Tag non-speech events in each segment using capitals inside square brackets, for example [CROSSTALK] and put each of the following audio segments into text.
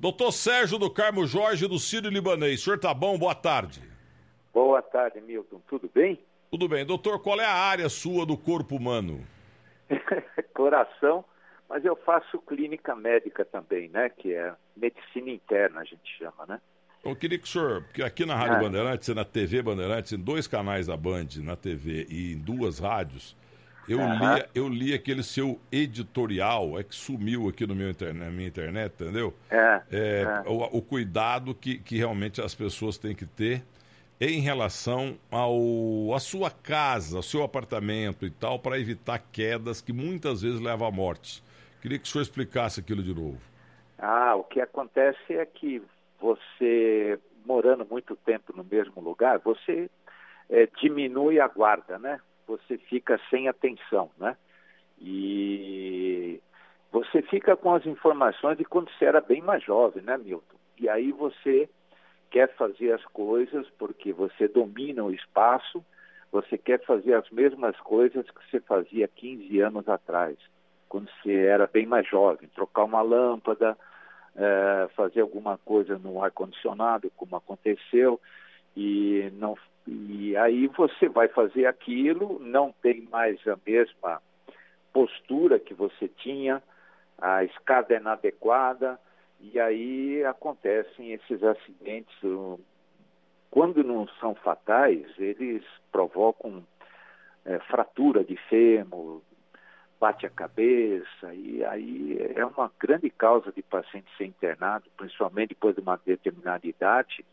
Doutor Sérgio do Carmo Jorge do Sírio Libanês. O senhor tá bom? Boa tarde. Boa tarde, Milton. Tudo bem? Tudo bem. Doutor, qual é a área sua do corpo humano? [LAUGHS] Coração, mas eu faço clínica médica também, né? Que é medicina interna, a gente chama, né? Eu queria que o senhor, porque aqui na Rádio ah. Bandeirantes na TV Bandeirantes, em dois canais da Band, na TV e em duas rádios, eu, uhum. li, eu li aquele seu editorial, é que sumiu aqui no meu internet, na minha internet, entendeu? É. é, é. O, o, cuidado que, que realmente as pessoas têm que ter em relação ao a sua casa, ao seu apartamento e tal, para evitar quedas que muitas vezes levam à morte. Queria que o senhor explicasse aquilo de novo. Ah, o que acontece é que você, morando muito tempo no mesmo lugar, você é, diminui a guarda, né? Você fica sem atenção, né? E você fica com as informações de quando você era bem mais jovem, né, Milton? E aí você quer fazer as coisas porque você domina o espaço, você quer fazer as mesmas coisas que você fazia 15 anos atrás, quando você era bem mais jovem, trocar uma lâmpada, é, fazer alguma coisa no ar-condicionado, como aconteceu, e, não, e aí você vai fazer aquilo, não tem mais a mesma postura que você tinha, a escada é inadequada, e aí acontecem esses acidentes. Quando não são fatais, eles provocam é, fratura de fêmur, bate a cabeça, e aí é uma grande causa de paciente ser internado, principalmente depois de uma determinada idade,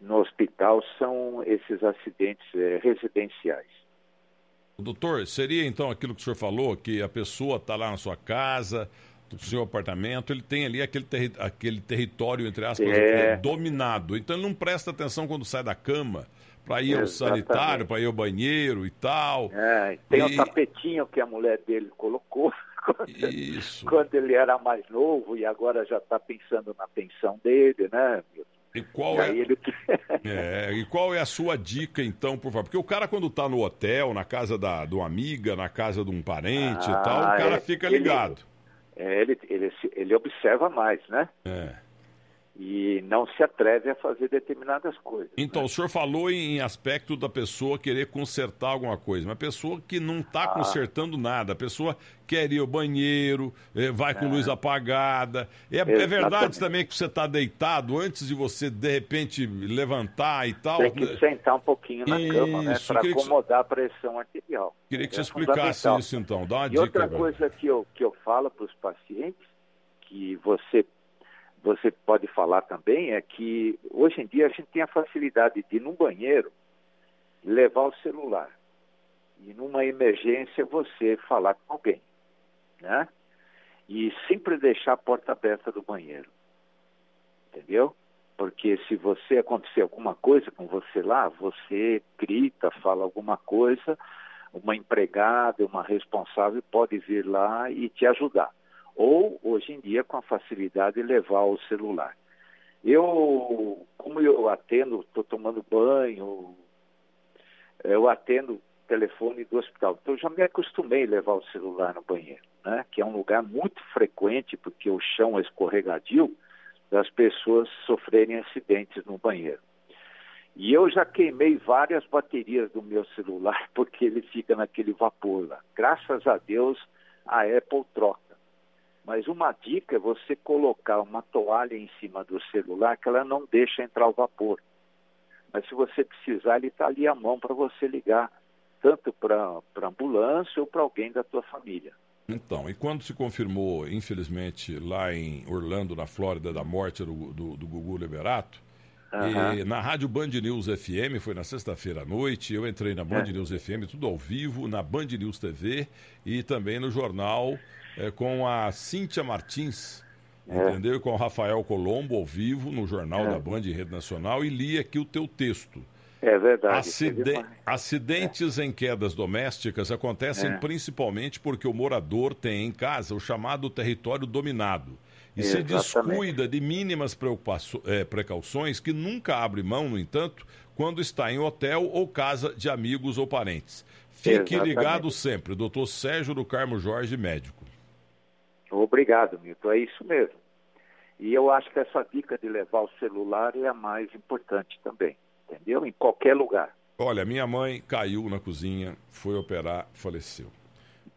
no hospital, são esses acidentes é, residenciais. Doutor, seria então aquilo que o senhor falou, que a pessoa está lá na sua casa, no seu apartamento, ele tem ali aquele, terri aquele território, entre aspas, é... dominado. Então ele não presta atenção quando sai da cama para ir ao sanitário, para ir ao banheiro e tal. É, tem o tapetinho que a mulher dele colocou [LAUGHS] quando, Isso. quando ele era mais novo e agora já está pensando na pensão dele, né? E qual, é... Ele... [LAUGHS] é... e qual é a sua dica, então, por favor? Porque o cara, quando está no hotel, na casa da, de uma amiga, na casa de um parente ah, e tal, o cara é, fica ligado. Ele, é, ele, ele, ele observa mais, né? É e não se atreve a fazer determinadas coisas. Então, né? o senhor falou em aspecto da pessoa querer consertar alguma coisa, uma pessoa que não está ah. consertando nada, a pessoa quer ir ao banheiro, eh, vai com é. luz apagada. É, é, verdade também que você está deitado antes de você, de repente, levantar e tal? Tem que sentar um pouquinho na isso, cama, né? Para acomodar você... a pressão arterial. Queria que você é explicasse isso, então. Dá uma e dica. outra coisa que eu, que eu falo para os pacientes, que você você pode falar também é que hoje em dia a gente tem a facilidade de ir num banheiro levar o celular e numa emergência você falar com alguém, né? E sempre deixar a porta aberta do banheiro, entendeu? Porque se você acontecer alguma coisa com você lá, você grita, fala alguma coisa, uma empregada, uma responsável pode vir lá e te ajudar ou hoje em dia com a facilidade de levar o celular. Eu, como eu atendo, estou tomando banho, eu atendo telefone do hospital, então eu já me acostumei a levar o celular no banheiro, né? que é um lugar muito frequente, porque o chão é escorregadio, das pessoas sofrerem acidentes no banheiro. E eu já queimei várias baterias do meu celular, [LAUGHS] porque ele fica naquele vapor lá. Graças a Deus, a Apple troca mas uma dica é você colocar uma toalha em cima do celular que ela não deixa entrar o vapor. Mas se você precisar, ele está ali à mão para você ligar, tanto para a ambulância ou para alguém da tua família. Então, e quando se confirmou, infelizmente, lá em Orlando, na Flórida, da morte do, do, do Gugu Liberato, uhum. na Rádio Band News FM, foi na sexta-feira à noite, eu entrei na Band é. News FM, tudo ao vivo, na Band News TV e também no jornal é, com a Cíntia Martins, é. entendeu? Com o Rafael Colombo ao vivo no Jornal é. da Band Rede Nacional e li aqui o teu texto. É verdade. Acide... Acidentes em quedas domésticas acontecem é. principalmente porque o morador tem em casa o chamado território dominado e se descuida de mínimas é, precauções que nunca abre mão, no entanto, quando está em hotel ou casa de amigos ou parentes. Fique Exatamente. ligado sempre, doutor Sérgio do Carmo Jorge, médico. Obrigado, Milton. É isso mesmo. E eu acho que essa dica de levar o celular é a mais importante também, entendeu? Em qualquer lugar. Olha, minha mãe caiu na cozinha, foi operar, faleceu.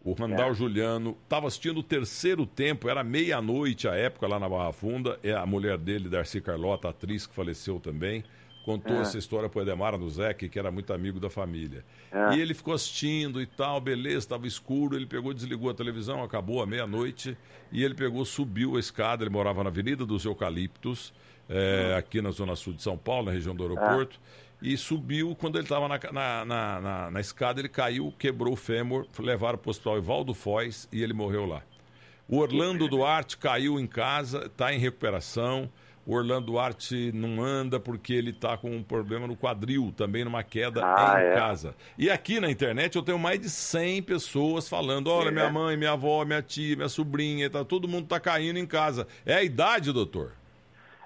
O Randall é. Juliano estava assistindo o terceiro tempo, era meia-noite a época lá na Barra Funda. É a mulher dele, Darcy Carlota, atriz que faleceu também, contou é. essa história para o Edemar Nuzek, que era muito amigo da família. É. E ele ficou assistindo e tal, beleza, estava escuro. Ele pegou, desligou a televisão, acabou a meia-noite. E ele pegou, subiu a escada. Ele morava na Avenida dos Eucaliptos, é, aqui na Zona Sul de São Paulo, na região do aeroporto e subiu. Quando ele estava na, na, na, na, escada, ele caiu, quebrou o fêmur, levaram para o hospital Ivaldo Foz e ele morreu lá. O Orlando Duarte caiu em casa, está em recuperação. O Orlando Duarte não anda porque ele está com um problema no quadril, também numa queda ah, em é? casa. E aqui na internet eu tenho mais de 100 pessoas falando: olha, é. minha mãe, minha avó, minha tia, minha sobrinha, tá, todo mundo está caindo em casa. É a idade, doutor?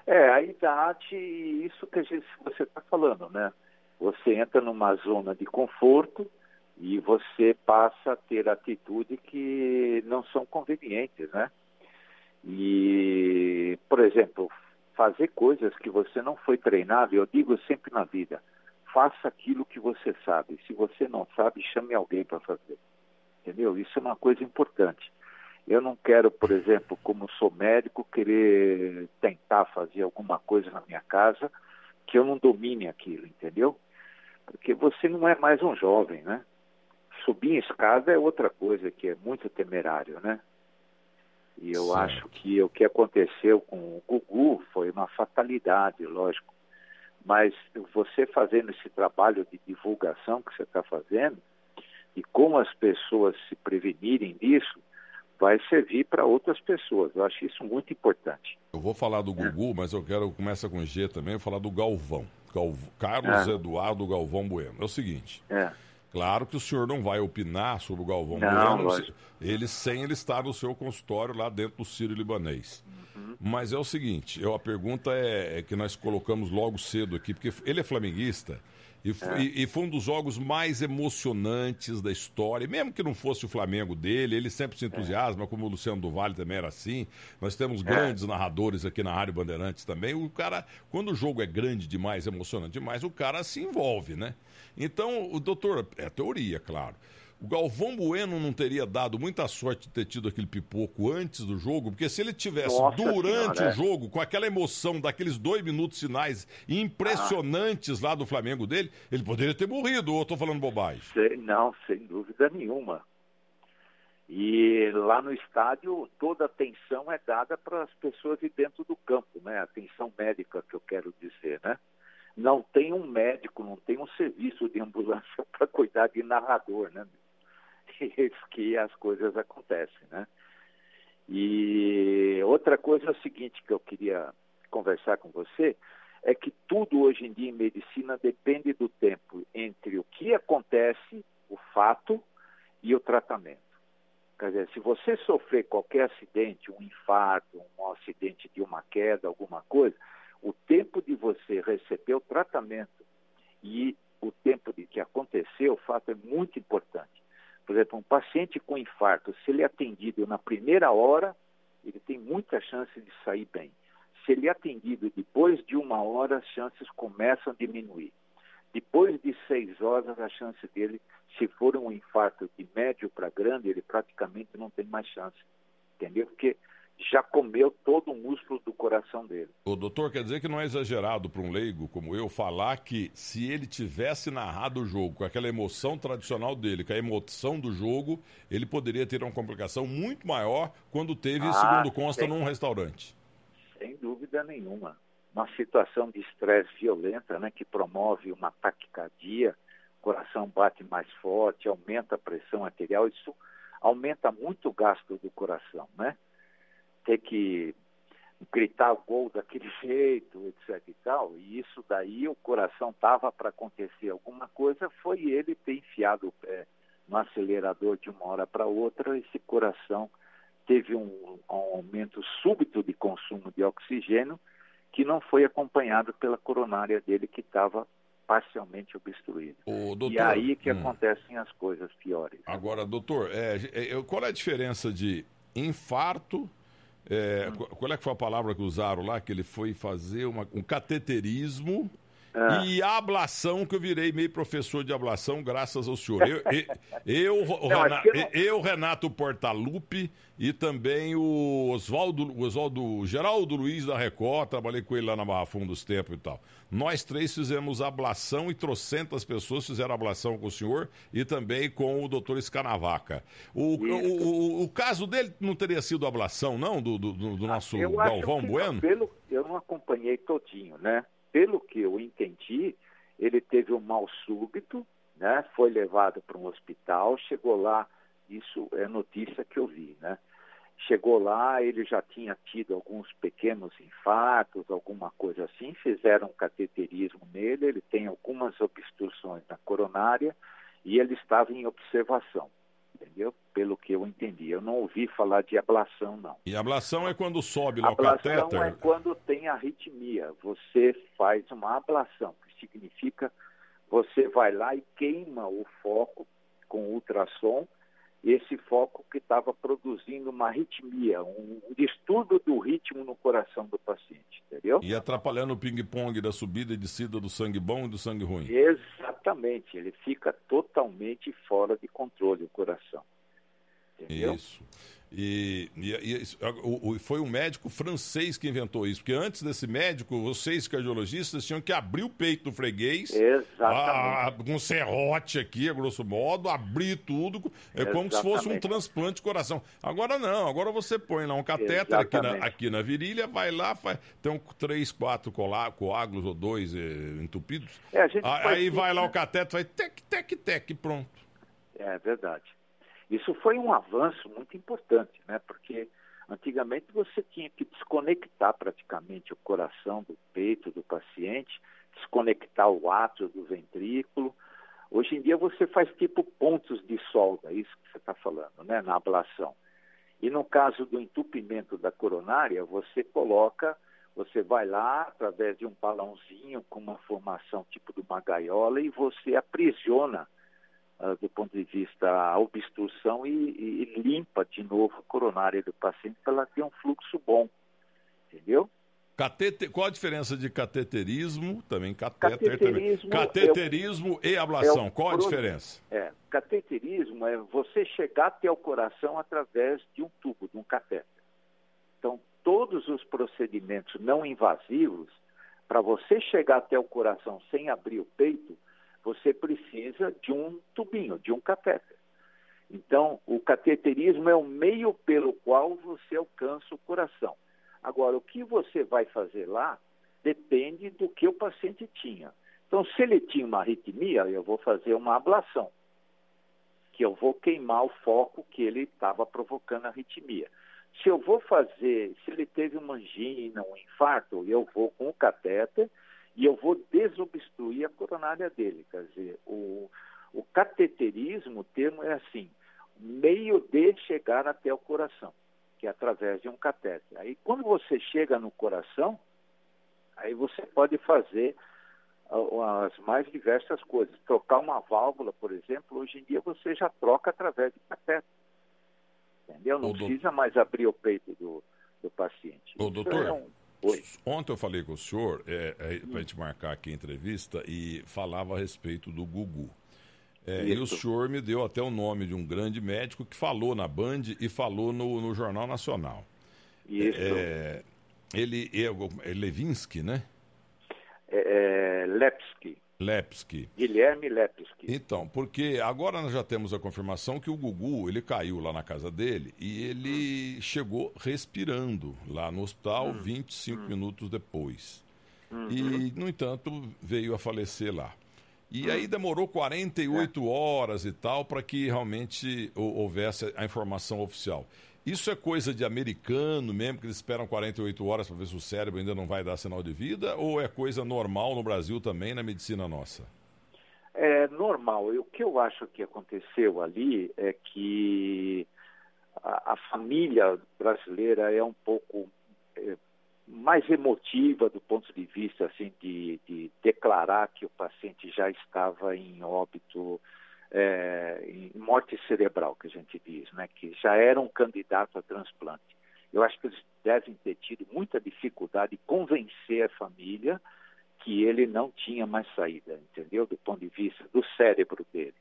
É, a idade, isso que a gente, você está falando, né? Você entra numa zona de conforto e você passa a ter atitudes que não são convenientes, né? E, por exemplo, fazer coisas que você não foi treinado, eu digo sempre na vida, faça aquilo que você sabe. Se você não sabe, chame alguém para fazer. Entendeu? Isso é uma coisa importante. Eu não quero, por exemplo, como sou médico, querer tentar fazer alguma coisa na minha casa que eu não domine aquilo, entendeu? Porque você não é mais um jovem, né? Subir em escada é outra coisa que é muito temerário, né? E eu certo. acho que o que aconteceu com o Gugu foi uma fatalidade, lógico. Mas você fazendo esse trabalho de divulgação que você está fazendo, e como as pessoas se prevenirem disso, vai servir para outras pessoas. Eu acho isso muito importante. Eu vou falar do Gugu, é. mas eu quero começar com G também, falar do Galvão. Carlos é. Eduardo Galvão Bueno. É o seguinte. É. Claro que o senhor não vai opinar sobre o Galvão não, Bueno, ele sem ele estar no seu consultório lá dentro do Sírio Libanês. Uhum. Mas é o seguinte, eu, a pergunta é, é que nós colocamos logo cedo aqui, porque ele é flamenguista, e, é. e, e, foi um dos jogos mais emocionantes da história. mesmo que não fosse o Flamengo dele, ele sempre se entusiasma, é. como o Luciano do Vale também era assim. Nós temos é. grandes narradores aqui na Rádio Bandeirantes também. O cara, quando o jogo é grande demais, emocionante demais, o cara se envolve, né? Então, o doutor, é teoria, claro. O Galvão Bueno não teria dado muita sorte de ter tido aquele pipoco antes do jogo, porque se ele tivesse Nossa durante senhora, o é. jogo, com aquela emoção daqueles dois minutos finais impressionantes ah. lá do Flamengo dele, ele poderia ter morrido, ou estou falando bobagem? não, sem dúvida nenhuma. E lá no estádio, toda a atenção é dada para as pessoas de dentro do campo, né? Atenção médica, que eu quero dizer, né? Não tem um médico, não tem um serviço de ambulância [LAUGHS] para cuidar de narrador, né? [LAUGHS] que as coisas acontecem, né? E outra coisa é o seguinte que eu queria conversar com você é que tudo hoje em dia em medicina depende do tempo entre o que acontece, o fato e o tratamento. Quer dizer, se você sofrer qualquer acidente, um infarto, um acidente de uma queda, alguma coisa, o tempo de você receber o tratamento e o tempo de que aconteceu, o fato é muito importante. Por exemplo, um paciente com infarto, se ele é atendido na primeira hora, ele tem muita chance de sair bem. Se ele é atendido depois de uma hora, as chances começam a diminuir. Depois de seis horas, a chance dele, se for um infarto de médio para grande, ele praticamente não tem mais chance. Entendeu? Porque já comeu todo o músculo do coração dele. O doutor quer dizer que não é exagerado para um leigo como eu falar que se ele tivesse narrado o jogo com aquela emoção tradicional dele, com a emoção do jogo, ele poderia ter uma complicação muito maior quando teve, ah, segundo consta, sem, num restaurante. Sem dúvida nenhuma. Uma situação de estresse violenta, né, que promove uma taquicardia, o coração bate mais forte, aumenta a pressão arterial, isso aumenta muito o gasto do coração, né? Ter que gritar gol daquele [LAUGHS] jeito, etc e tal, e isso daí o coração estava para acontecer alguma coisa, foi ele ter enfiado o pé no acelerador de uma hora para outra, esse coração teve um, um, aumento súbito de consumo de oxigênio que não foi acompanhado pela coronária dele que estava parcialmente obstruída. Doutor, e aí que hum. acontecem as coisas piores. Agora, doutor, é, é, qual é a diferença de infarto É. Qual é que foi a palavra que usaram lá? Que ele foi fazer uma, um cateterismo ah. E a ablação, que eu virei meio professor de ablação, graças ao senhor. Eu, eu, eu, não, Renato, não... eu Renato Portalupe e também o Oswaldo, Oswaldo Geraldo Luiz da Record, trabalhei com ele lá na Barra Fundo dos Tempos e tal. Nós três fizemos ablação e trocentas pessoas fizeram ablação com o senhor e também com o doutor Escanavaca. O, o, o, o, caso dele não teria sido ablação, não, do, do, do nosso ah, Galvão Bueno? Pelo, eu não acompanhei todinho, né? Pelo que eu entendi, ele teve um mal súbito, né? Foi levado para um hospital, chegou lá, isso é notícia que eu vi, né? Chegou lá, ele já tinha tido alguns pequenos infartos, alguma coisa assim, fizeram um cateterismo nele, ele tem algumas obstruções na coronária e ele estava em observação entendeu? Pelo que eu entendi. Eu não ouvi falar de ablação, não. E ablação é quando sobe lá o catéter? Ablação é quando tem arritmia. Você faz uma ablação, que significa você vai lá e queima o foco com ultrassom esse foco que estava produzindo uma arritmia, um distúrbio do ritmo no coração do paciente, entendeu? E atrapalhando o ping-pong da subida e descida do sangue bom e do sangue ruim. Exatamente, ele fica totalmente fora de controle o coração. Entendeu? Isso. E, e, e o, o, foi um médico francês que inventou isso, porque antes desse médico, vocês cardiologistas tinham que abrir o peito do freguês, a, com um serrote aqui, a grosso modo, abrir tudo, é Exatamente. como se fosse um transplante de coração. Agora não, agora você põe lá um catéter aqui na, aqui na, virilha, vai lá, faz, tem um, três, quatro coágulos ou dois eh, entupidos, é, aí vai lá o catéter, vai tec, tec, tec, pronto. É verdade. Isso foi um avanço muito importante, né? porque antigamente você tinha que desconectar praticamente o coração do peito do paciente, desconectar o átrio do ventrículo. Hoje em dia você faz tipo pontos de solda, isso que você está falando, né? na ablação. E no caso do entupimento da coronária, você coloca, você vai lá através de um balãozinho com uma formação tipo de uma gaiola e você aprisiona uh, do ponto de vista a obstrução e, e, limpa de novo a coronária do paciente para ela ter um fluxo bom, entendeu? Catete... Qual a diferença de cateterismo, também catéter, cateterismo, também. cateterismo é o, e ablação? É Qual a diferença? É, cateterismo é você chegar até o coração através de um tubo, de um catéter. Então, todos os procedimentos não invasivos, para você chegar até o coração sem abrir o peito, você precisa de um tubinho, de um catéter. Então, o cateterismo é o meio pelo qual você alcança o coração. Agora, o que você vai fazer lá depende do que o paciente tinha. Então, se ele tinha uma arritmia, eu vou fazer uma ablação, que eu vou queimar o foco que ele estava provocando a arritmia. Se eu vou fazer, se ele teve uma angina, um infarto, eu vou com o catéter e eu vou desobstruir a coronária dele. Quer dizer, o, o cateterismo, o termo é assim, meio de chegar até o coração, que é através de um catéter. Aí quando você chega no coração, aí você pode fazer as mais diversas coisas. Trocar uma válvula, por exemplo, hoje em dia você já troca através de catéter. Entendeu? Não precisa mais abrir o peito do, do paciente. Ô, doutor, é um Oi. Ontem eu falei com o senhor, é, é, para a gente marcar aqui a entrevista, e falava a respeito do Gugu. É, e o senhor me deu até o nome de um grande médico que falou na Band e falou no, no Jornal Nacional. Isso. É, ele é, Levinsky, né? É, é Lepsky. Lepsky. Guilherme Lepsky. Então, porque agora nós já temos a confirmação que o Gugu, ele caiu lá na casa dele e ele hum. chegou respirando lá no hospital hum. 25 hum. minutos depois. E, no entanto, veio a falecer lá. E hum. aí demorou 48 é. horas e tal para que realmente houvesse a informação oficial. Isso é coisa de americano mesmo, que eles esperam 48 horas para ver se o cérebro ainda não vai dar sinal de vida? Ou é coisa normal no Brasil também, na medicina nossa? É normal. o que eu acho que aconteceu ali é que a, a família brasileira é um pouco é, mais emotiva do ponto de vista assim de, de declarar que o paciente já estava em óbito é, em morte cerebral, que a gente diz, né, que já era um candidato a transplante. Eu acho que eles devem ter tido muita dificuldade de convencer a família que ele não tinha mais saída, entendeu? Do ponto de vista do cérebro dele.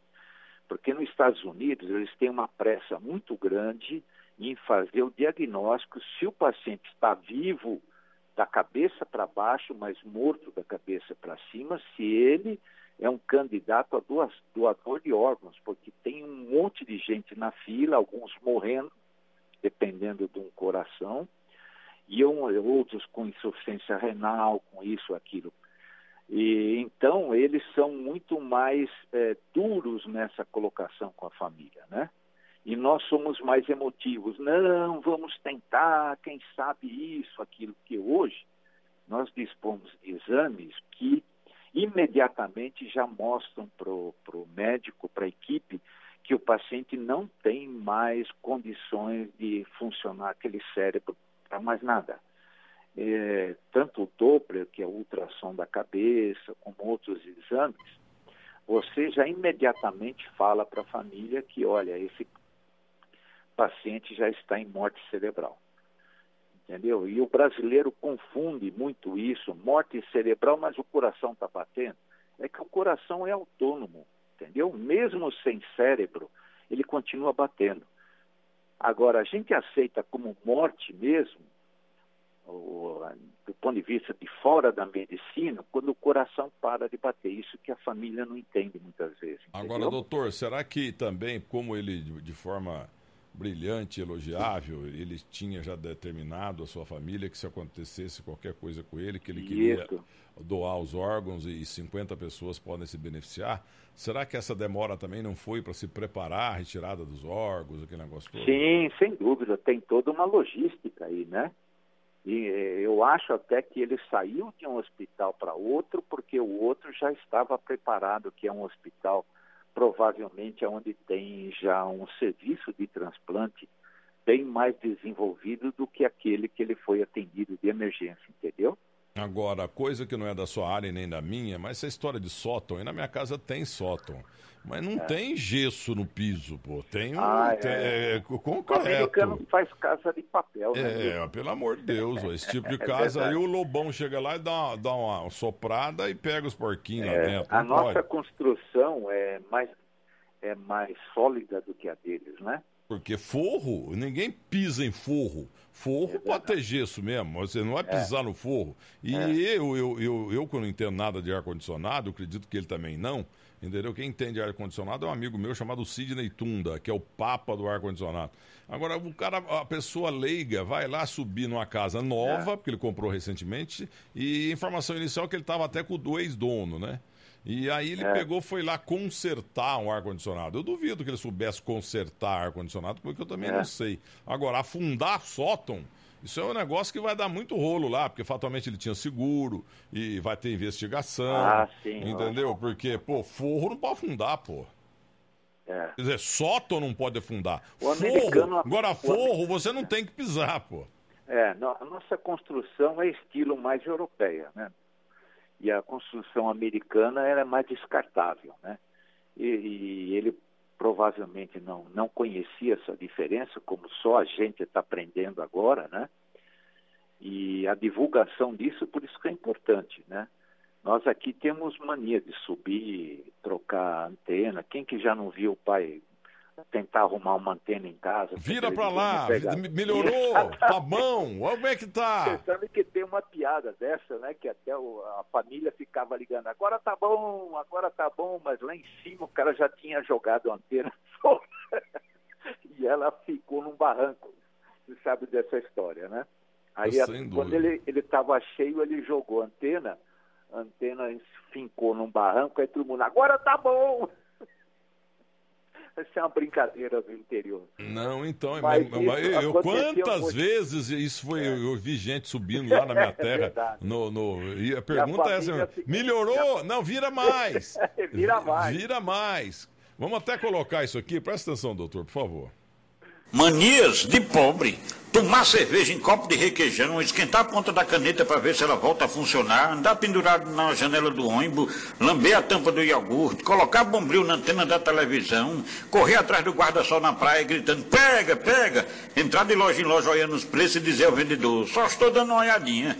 Porque nos Estados Unidos eles têm uma pressa muito grande em fazer o diagnóstico se o paciente está vivo da cabeça para baixo, mas morto da cabeça para cima, se ele é um candidato a doador de órgãos, porque tem um monte de gente na fila, alguns morrendo, dependendo de um coração, e outros com insuficiência renal, com isso, aquilo. E então eles são muito mais é, duros nessa colocação com a família, né? E nós somos mais emotivos. Não, vamos tentar, quem sabe isso, aquilo que hoje nós dispomos de exames que imediatamente já mostram para o médico, para a equipe, que o paciente não tem mais condições de funcionar aquele cérebro para mais nada. É, tanto o Doppler, que é o ultrassom da cabeça, como outros exames, você já imediatamente fala para a família que, olha, esse paciente já está em morte cerebral. Entendeu? E o brasileiro confunde muito isso, morte cerebral, mas o coração está batendo. É que o coração é autônomo, entendeu? Mesmo sem cérebro, ele continua batendo. Agora, a gente aceita como morte mesmo, do ponto de vista de fora da medicina, quando o coração para de bater. Isso que a família não entende muitas vezes. Entendeu? Agora, doutor, será que também, como ele de forma brilhante, elogiável. Ele tinha já determinado a sua família que se acontecesse qualquer coisa com ele, que ele queria doar os órgãos e 50 pessoas podem se beneficiar. Será que essa demora também não foi para se preparar a retirada dos órgãos, aquele negócio todo? Sim, sem dúvida. Tem toda uma logística aí, né? E eh, eu acho até que ele saiu de um hospital para outro porque o outro já estava preparado, que é um hospital provavelmente é onde tem já um serviço de transplante bem mais desenvolvido do que aquele que ele foi atendido de emergência, entendeu? Agora, coisa que não é da sua área nem da minha, mas essa história de sótão, e na minha casa tem sótão. Mas não é. tem gesso no piso, pô. Tem um. Ah, tem, é. é, concreto. O americano faz casa de papel, né? É, pelo amor de Deus, esse tipo [LAUGHS] de é casa. aí o lobão chega lá e dá uma, dá uma soprada e pega os porquinhos lá é, dentro. A nossa pode. construção é mais, é mais sólida do que a deles, né? Porque forro, ninguém pisa em forro. Forro é pode ter gesso mesmo, você não vai pisar é. no forro. E é. eu, eu, eu, eu, que não entendo nada de ar-condicionado, acredito que ele também não, entendeu? Quem entende ar-condicionado é um amigo meu chamado Sidney Tunda, que é o papa do ar-condicionado. Agora, o cara, a pessoa leiga vai lá subir numa casa nova, é. porque ele comprou recentemente, e informação inicial é que ele estava até com o ex-dono, né? E aí ele é. pegou, foi lá consertar um ar-condicionado. Eu duvido que ele soubesse consertar ar-condicionado, porque eu também é. não sei. Agora, afundar sótão, isso é um negócio que vai dar muito rolo lá, porque fatalmente ele tinha seguro e vai ter investigação. Ah, sim. Entendeu? Porque, pô, forro não pode afundar, pô. É. Quer dizer, sótão não pode afundar. O forro, agora forro você não tem que pisar, pô. É, a nossa construção é estilo mais europeia, né? E a construção americana era mais descartável, né? E, e, ele provavelmente não, não conhecia essa diferença, como só a gente está aprendendo agora, né? E a divulgação disso, por isso que é importante, né? Nós aqui temos mania de subir, trocar antena. Quem que já não viu o pai tentar arrumar uma antena em casa. Vira para lá, melhorou, [LAUGHS] tá bom, como é que tá? Pensando que tem uma piada dessa, né, que até o, a família ficava ligando, agora tá bom, agora tá bom, mas lá em cima o cara já tinha jogado a antena [LAUGHS] e ela ficou num barranco, você sabe dessa história, né? Aí a, quando ele estava cheio, ele jogou a antena, a antena fincou num barranco, aí todo mundo, agora tá bom! Isso é uma brincadeira do interior. Não, então, mas, mas eu, quantas muito... vezes isso foi, é. eu vi gente subindo lá na minha [LAUGHS] é terra. É no, no, e a pergunta e a é essa: melhorou? Não, vira mais. [LAUGHS] vira mais. Vira mais. Vamos até colocar isso aqui, presta atenção, doutor, por favor. Manias de pobre. Tomar cerveja em copo de requeijão, esquentar a ponta da caneta para ver se ela volta a funcionar, andar pendurado na janela do ônibus, lamber a tampa do iogurte, colocar bombril na antena da televisão, correr atrás do guarda-sol na praia gritando, pega, pega, entrar de loja em loja olhando os preços e dizer ao vendedor, só estou dando uma olhadinha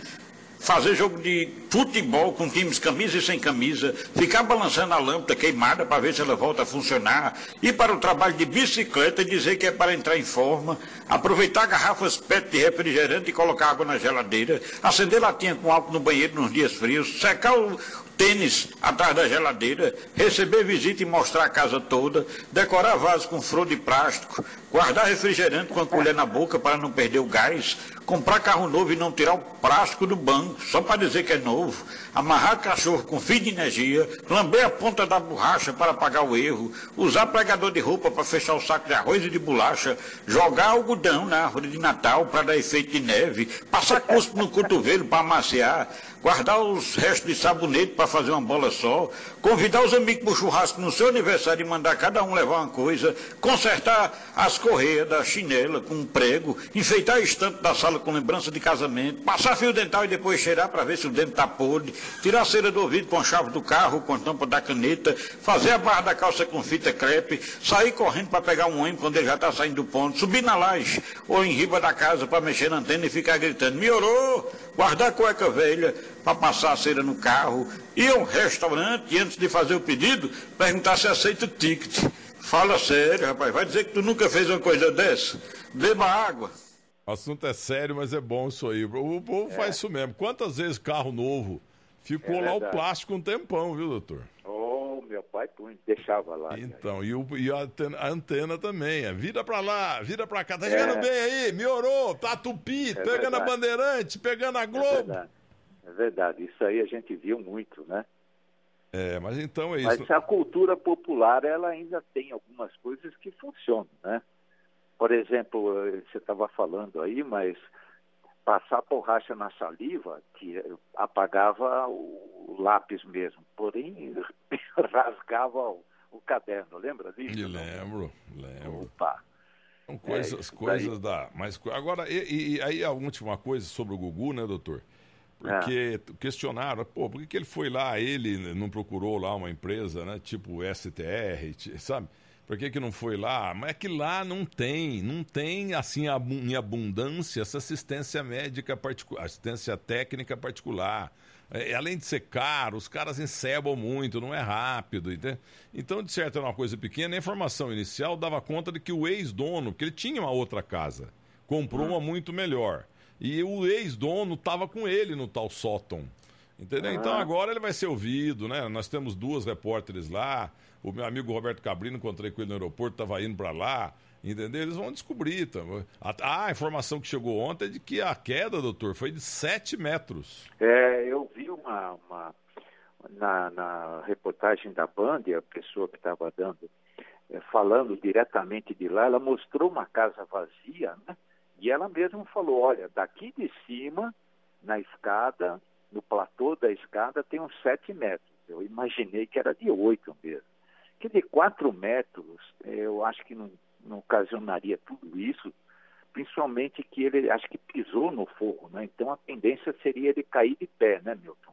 fazer jogo de futebol com times camisa e sem camisa, ficar balançando a lâmpada queimada para ver se ela volta a funcionar, ir para o trabalho de bicicleta e dizer que é para entrar em forma, aproveitar garrafas PET de refrigerante e colocar água na geladeira, acender latinha com álcool no banheiro nos dias frios, secar o, tênis atrás da geladeira, receber visita e mostrar a casa toda, decorar vaso com flor de plástico, guardar refrigerante com a colher na boca para não perder o gás, comprar carro novo e não tirar o plástico do banco, só para dizer que é novo, amarrar cachorro com fio de energia, lamber a ponta da borracha para pagar o erro, usar pregador de roupa para fechar o saco de arroz e de bolacha, jogar algodão na árvore de Natal para dar efeito de neve, passar cuspo no cotovelo para amaciar, guardar os restos de sabonete para fazer uma bola só, convidar os amigos para o churrasco no seu aniversário e mandar cada um levar uma coisa, consertar as correias da chinela com um prego, enfeitar a estante da sala com lembrança de casamento, passar fio dental e depois cheirar para ver se o dente está podre, tirar a cera do ouvido com a chave do carro, com a tampa da caneta, fazer a barra da calça com fita crepe, sair correndo para pegar um ônibus quando ele já está saindo do ponto, subir na laje ou em riba da casa para mexer na antena e ficar gritando, melhorou, guardar a cueca velha, para passar a cera no carro, ir ao restaurante e antes de fazer o pedido, perguntar se aceita o ticket. Fala sério, rapaz, vai dizer que tu nunca fez uma coisa dessa? Beba água. O assunto é sério, mas é bom isso aí. O povo é. faz isso mesmo. Quantas vezes carro novo ficou é lá o plástico um tempão, viu, doutor? Oh, meu pai deixava lá. Então, e, o, e a, antena, a, antena, também. É vira pra lá, vira pra cá. Tá chegando é. bem aí, melhorou, tá tupi, é pegando verdade. a bandeirante, pegando a é Globo. É verdade, isso aí a gente viu muito, né? É, mas então é isso. Mas a cultura popular, ela ainda tem algumas coisas que funcionam, né? Por exemplo, você estava falando aí, mas passar borracha na saliva, que apagava o lápis mesmo, porém [LAUGHS] rasgava o, o caderno, lembra disso? Eu lembro, lembro. Opa! São coisas, é, coisas da. Mas agora, e, e, aí a última coisa sobre o Gugu, né, doutor? Porque é. questionaram, pô, por que, que ele foi lá, ele não procurou lá uma empresa, né? Tipo STR, sabe? Por que, que não foi lá? Mas é que lá não tem, não tem assim em abundância essa assistência médica particular, assistência técnica particular. É, além de ser caro, os caras encebam muito, não é rápido. Entende? Então, de certo, era uma coisa pequena. A informação inicial dava conta de que o ex-dono, porque ele tinha uma outra casa, comprou uma muito melhor. E o ex-dono estava com ele no tal sótão. Entendeu? Então agora ele vai ser ouvido, né? Nós temos duas repórteres lá. O meu amigo Roberto Cabrino, encontrei com ele no aeroporto, estava indo para lá. Entendeu? Eles vão descobrir. Tá? A, a, informação que chegou ontem é de que a queda, doutor, foi de 7 metros. É, eu vi uma, uma na, na, reportagem da Band, a pessoa que estava dando, é, falando diretamente de lá, ela mostrou uma casa vazia, né? E ela mesma falou: olha, daqui de cima, na escada, no platô da escada, tem uns sete metros. Eu imaginei que era de oito mesmo. Que de quatro metros, eu acho que não, não ocasionaria tudo isso, principalmente que ele acho que pisou no fogo, né? Então a tendência seria ele cair de pé, né, Milton?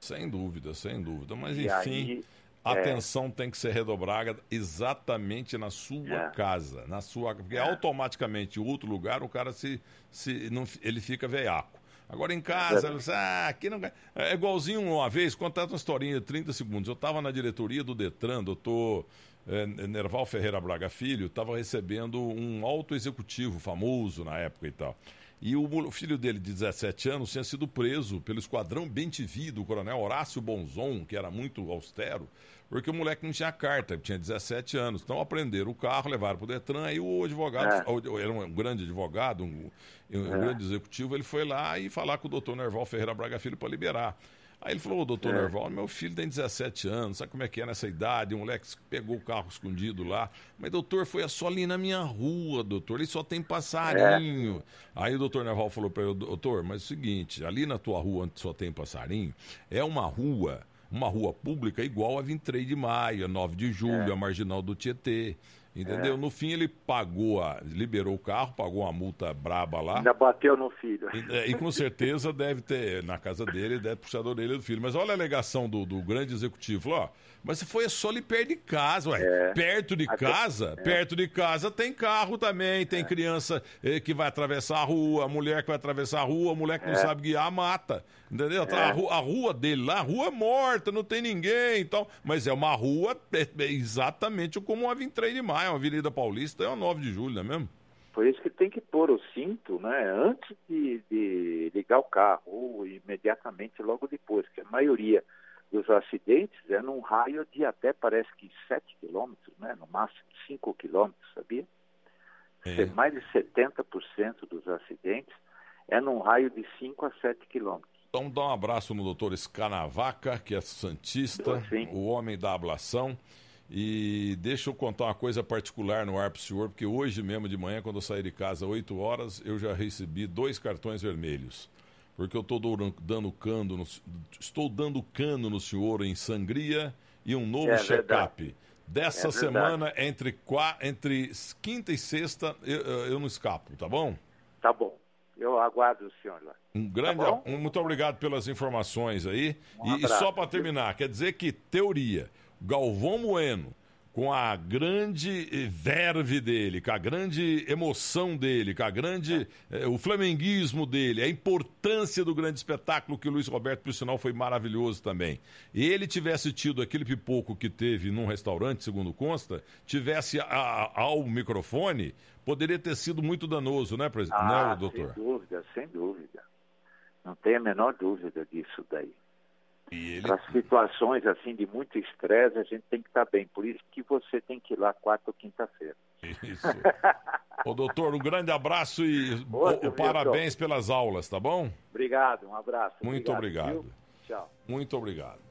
Sem dúvida, sem dúvida. Mas e enfim. Aí, a é. atenção tem que ser redobrada exatamente na sua é. casa, na sua, porque é. automaticamente em outro lugar o cara se, se não, ele fica veiaco. Agora em casa, você, ah, aqui não é igualzinho uma vez, contar uma historinha de 30 segundos. Eu estava na diretoria do Detran, doutor é, Nerval Ferreira Braga Filho, estava recebendo um alto executivo famoso na época e tal. E o filho dele, de 17 anos, tinha sido preso pelo esquadrão Bentivi do coronel Horácio Bonzon, que era muito austero, porque o moleque não tinha carta, tinha 17 anos. Então aprenderam o carro, levaram para o Detran, e o advogado, é. era um grande advogado, um, um é. grande executivo, ele foi lá e falar com o doutor Nerval Ferreira Braga Filho para liberar. Aí ele falou, doutor é. Nerval, meu filho tem 17 anos, sabe como é que é nessa idade? O moleque pegou o carro escondido lá. Mas, doutor, foi só ali na minha rua, doutor, ele só tem passarinho. É. Aí o doutor Nerval falou para ele, doutor, mas é o seguinte, ali na tua rua onde só tem passarinho, é uma rua, uma rua pública igual a 23 de maio, a 9 de julho, é. a Marginal do Tietê. Entendeu? É. No fim ele pagou, a, liberou o carro, pagou uma multa braba lá. Ainda bateu no filho. E, é, e com certeza deve ter, na casa dele, deve puxar a orelha do filho. Mas olha a alegação do, do grande executivo. Ó, mas se foi só ali perto de casa, ué. É. Perto de casa, é. perto de casa tem carro também, tem é. criança eh, que vai atravessar a rua, mulher que vai atravessar a rua, mulher que não é. sabe guiar, mata. Entendeu? Tá, a, rua, a, rua, dele lá, a rua é morta, não tem ninguém e tal. Mas é uma rua exatamente como uma 23 de maio é uma Avenida Paulista, é uma 9 de julho, não é mesmo? Por isso que tem que pôr o cinto, né, antes de, de ligar o carro, ou imediatamente logo depois, que a maioria dos acidentes é num raio de até parece que 7 quilômetros, né, no máximo 5 quilômetros, sabia? É. Mais de 70% dos acidentes é num raio de 5 a 7 quilômetros. Então dá um abraço no doutor Escanavaca, que é santista, o homem da ablação. E deixa eu contar uma coisa particular no ar para o senhor, porque hoje mesmo de manhã, quando eu saí de casa, 8 horas, eu já recebi dois cartões vermelhos. Porque eu estou dando cano no, estou dando cano no senhor em sangria e um novo é check-up. Dessa é semana, entre, entre quinta e sexta, eu, eu não escapo, tá bom? Tá bom. Eu aguardo o senhor lá. Um grande, tá um, muito obrigado pelas informações aí. Um e, e, só para terminar, quer dizer que teoria, Galvão Bueno, com a grande verve dele, com a grande emoção dele, com a grande eh, o flamenguismo dele, a importância do grande espetáculo que o Luiz Roberto, por sinal, foi maravilhoso também. E ele tivesse tido aquele pipoco que teve num restaurante, segundo consta, tivesse a, a, ao microfone, poderia ter sido muito danoso, né, presidente? Ah, né, doutor? Sem dúvida, sem dúvida. Não tem a menor dúvida disso daí. Ele... Para situações assim de muito estresse, a gente tem que estar tá bem. Por isso que você tem que ir lá quarta ou quinta-feira. Isso. [LAUGHS] Ô, doutor, um grande abraço e Outro, parabéns pelas aulas, tá bom? Obrigado, um abraço. Muito obrigado. obrigado. Tchau. Muito obrigado.